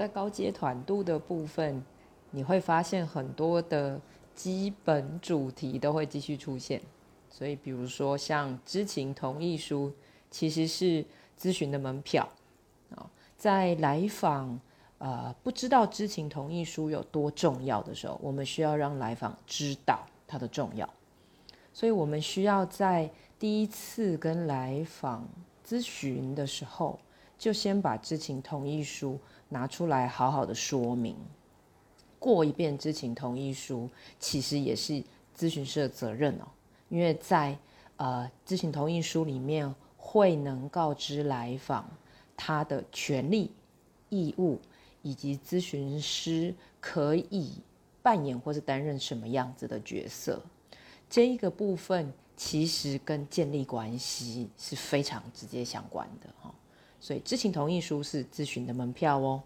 在高阶团度的部分，你会发现很多的基本主题都会继续出现。所以，比如说像知情同意书，其实是咨询的门票啊。在来访呃不知道知情同意书有多重要的时候，我们需要让来访知道它的重要。所以我们需要在第一次跟来访咨询的时候，就先把知情同意书拿出来，好好的说明，过一遍知情同意书，其实也是咨询师的责任哦。因为在呃知情同意书里面会能告知来访他的权利、义务，以及咨询师可以扮演或是担任什么样子的角色。这一个部分其实跟建立关系是非常直接相关的哈，所以知情同意书是咨询的门票哦。